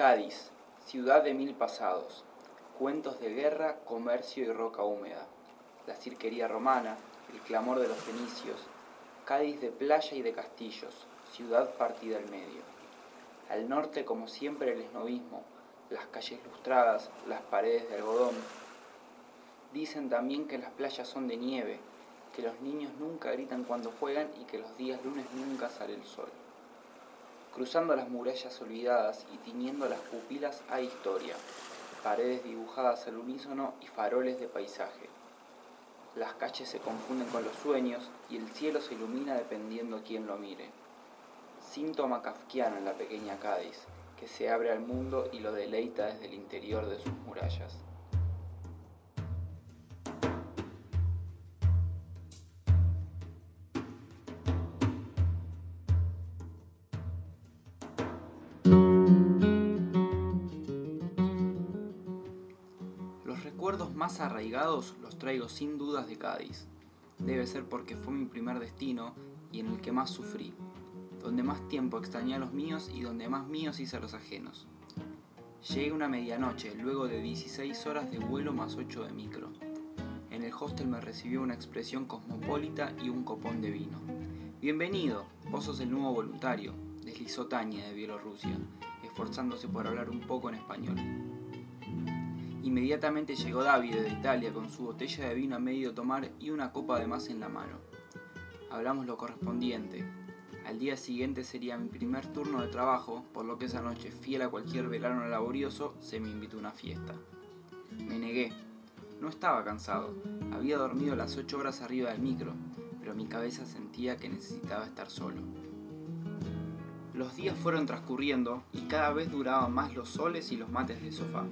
Cádiz, ciudad de mil pasados, cuentos de guerra, comercio y roca húmeda, la cirquería romana, el clamor de los fenicios, Cádiz de playa y de castillos, ciudad partida al medio. Al norte, como siempre, el esnovismo, las calles lustradas, las paredes de algodón. Dicen también que las playas son de nieve, que los niños nunca gritan cuando juegan y que los días lunes nunca sale el sol. Cruzando las murallas olvidadas y tiñendo las pupilas hay historia, paredes dibujadas al unísono y faroles de paisaje. Las calles se confunden con los sueños y el cielo se ilumina dependiendo quién lo mire. Síntoma kafkiano en la pequeña Cádiz, que se abre al mundo y lo deleita desde el interior de sus murallas. Recuerdos más arraigados los traigo sin dudas de Cádiz. Debe ser porque fue mi primer destino y en el que más sufrí, donde más tiempo extrañé a los míos y donde más míos hice a los ajenos. Llegué una medianoche, luego de 16 horas de vuelo más 8 de micro. En el hostel me recibió una expresión cosmopolita y un copón de vino. Bienvenido, vos sos el nuevo voluntario, deslizó Tania de Bielorrusia, esforzándose por hablar un poco en español. Inmediatamente llegó David de Italia con su botella de vino a medio tomar y una copa de más en la mano. Hablamos lo correspondiente. Al día siguiente sería mi primer turno de trabajo, por lo que esa noche, fiel a cualquier verano laborioso, se me invitó a una fiesta. Me negué. No estaba cansado. Había dormido las ocho horas arriba del micro, pero mi cabeza sentía que necesitaba estar solo. Los días fueron transcurriendo y cada vez duraban más los soles y los mates de sofá.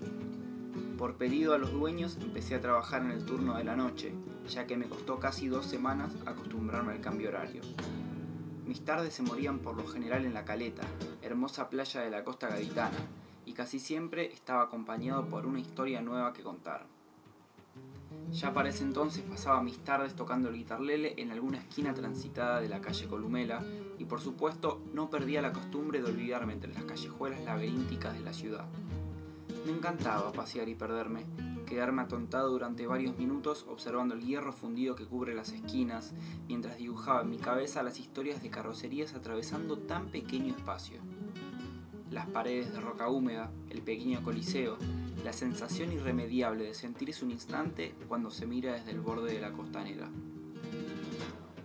Por pedido a los dueños empecé a trabajar en el turno de la noche, ya que me costó casi dos semanas acostumbrarme al cambio horario. Mis tardes se morían por lo general en la Caleta, hermosa playa de la costa gaditana, y casi siempre estaba acompañado por una historia nueva que contar. Ya para ese entonces pasaba mis tardes tocando el guitarlele en alguna esquina transitada de la calle Columela y por supuesto no perdía la costumbre de olvidarme entre las callejuelas laberínticas de la ciudad. Me encantaba pasear y perderme, quedarme atontado durante varios minutos observando el hierro fundido que cubre las esquinas, mientras dibujaba en mi cabeza las historias de carrocerías atravesando tan pequeño espacio. Las paredes de roca húmeda, el pequeño coliseo, la sensación irremediable de sentirse un instante cuando se mira desde el borde de la costanera.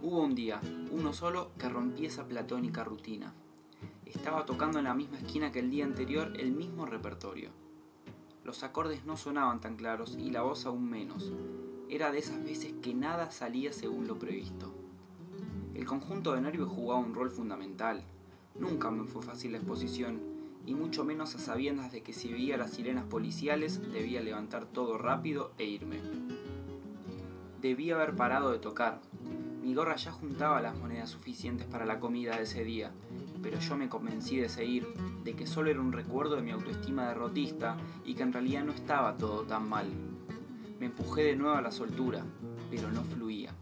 Hubo un día, uno solo, que rompí esa platónica rutina. Estaba tocando en la misma esquina que el día anterior el mismo repertorio. Los acordes no sonaban tan claros y la voz aún menos. Era de esas veces que nada salía según lo previsto. El conjunto de nervios jugaba un rol fundamental. Nunca me fue fácil la exposición, y mucho menos a sabiendas de que si veía las sirenas policiales debía levantar todo rápido e irme. Debía haber parado de tocar. Mi gorra ya juntaba las monedas suficientes para la comida de ese día, pero yo me convencí de seguir, de que solo era un recuerdo de mi autoestima derrotista y que en realidad no estaba todo tan mal. Me empujé de nuevo a la soltura, pero no fluía.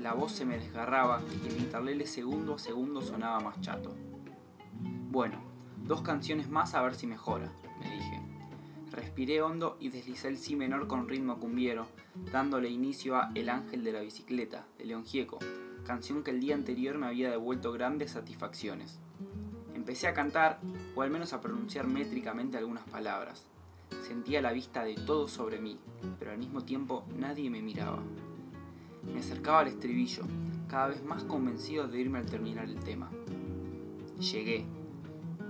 La voz se me desgarraba y el guitarlele segundo a segundo sonaba más chato. Bueno, dos canciones más a ver si mejora. Respiré hondo y deslicé el si menor con ritmo cumbiero, dándole inicio a El ángel de la bicicleta, de León Gieco, canción que el día anterior me había devuelto grandes satisfacciones. Empecé a cantar, o al menos a pronunciar métricamente algunas palabras. Sentía la vista de todos sobre mí, pero al mismo tiempo nadie me miraba. Me acercaba al estribillo, cada vez más convencido de irme al terminar el tema. Llegué.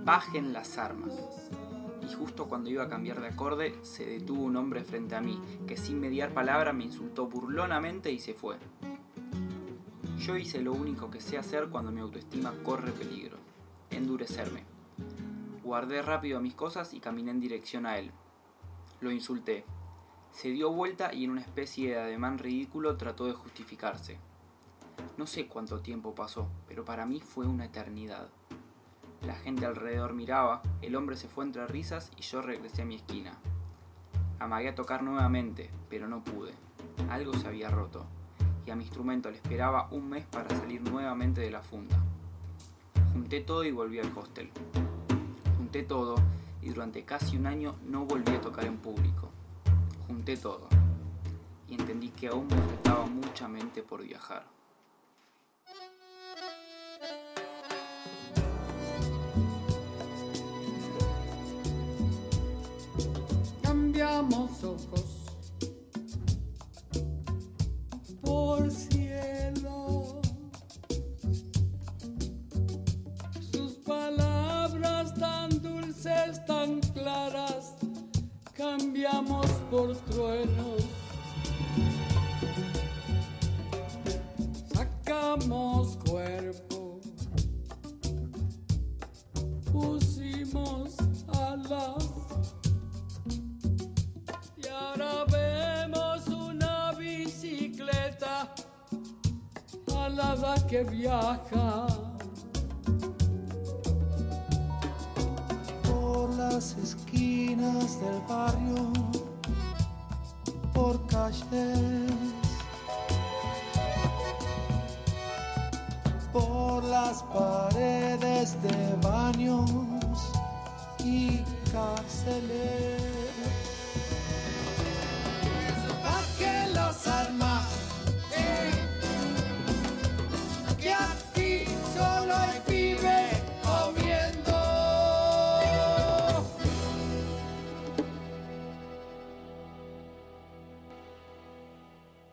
Bajen las armas. Y justo cuando iba a cambiar de acorde, se detuvo un hombre frente a mí, que sin mediar palabra me insultó burlonamente y se fue. Yo hice lo único que sé hacer cuando mi autoestima corre peligro, endurecerme. Guardé rápido mis cosas y caminé en dirección a él. Lo insulté. Se dio vuelta y en una especie de ademán ridículo trató de justificarse. No sé cuánto tiempo pasó, pero para mí fue una eternidad. La gente alrededor miraba, el hombre se fue entre risas y yo regresé a mi esquina. Amagué a tocar nuevamente, pero no pude. Algo se había roto, y a mi instrumento le esperaba un mes para salir nuevamente de la funda. Junté todo y volví al hostel. Junté todo y durante casi un año no volví a tocar en público. Junté todo y entendí que aún me faltaba mucha mente por viajar. Ojos por cielo. Sus palabras tan dulces, tan claras, cambiamos por truenos. Sacamos cuerpo, pusimos alas. Viaja por las esquinas del barrio, por calles, por las paredes de baños y cárceles.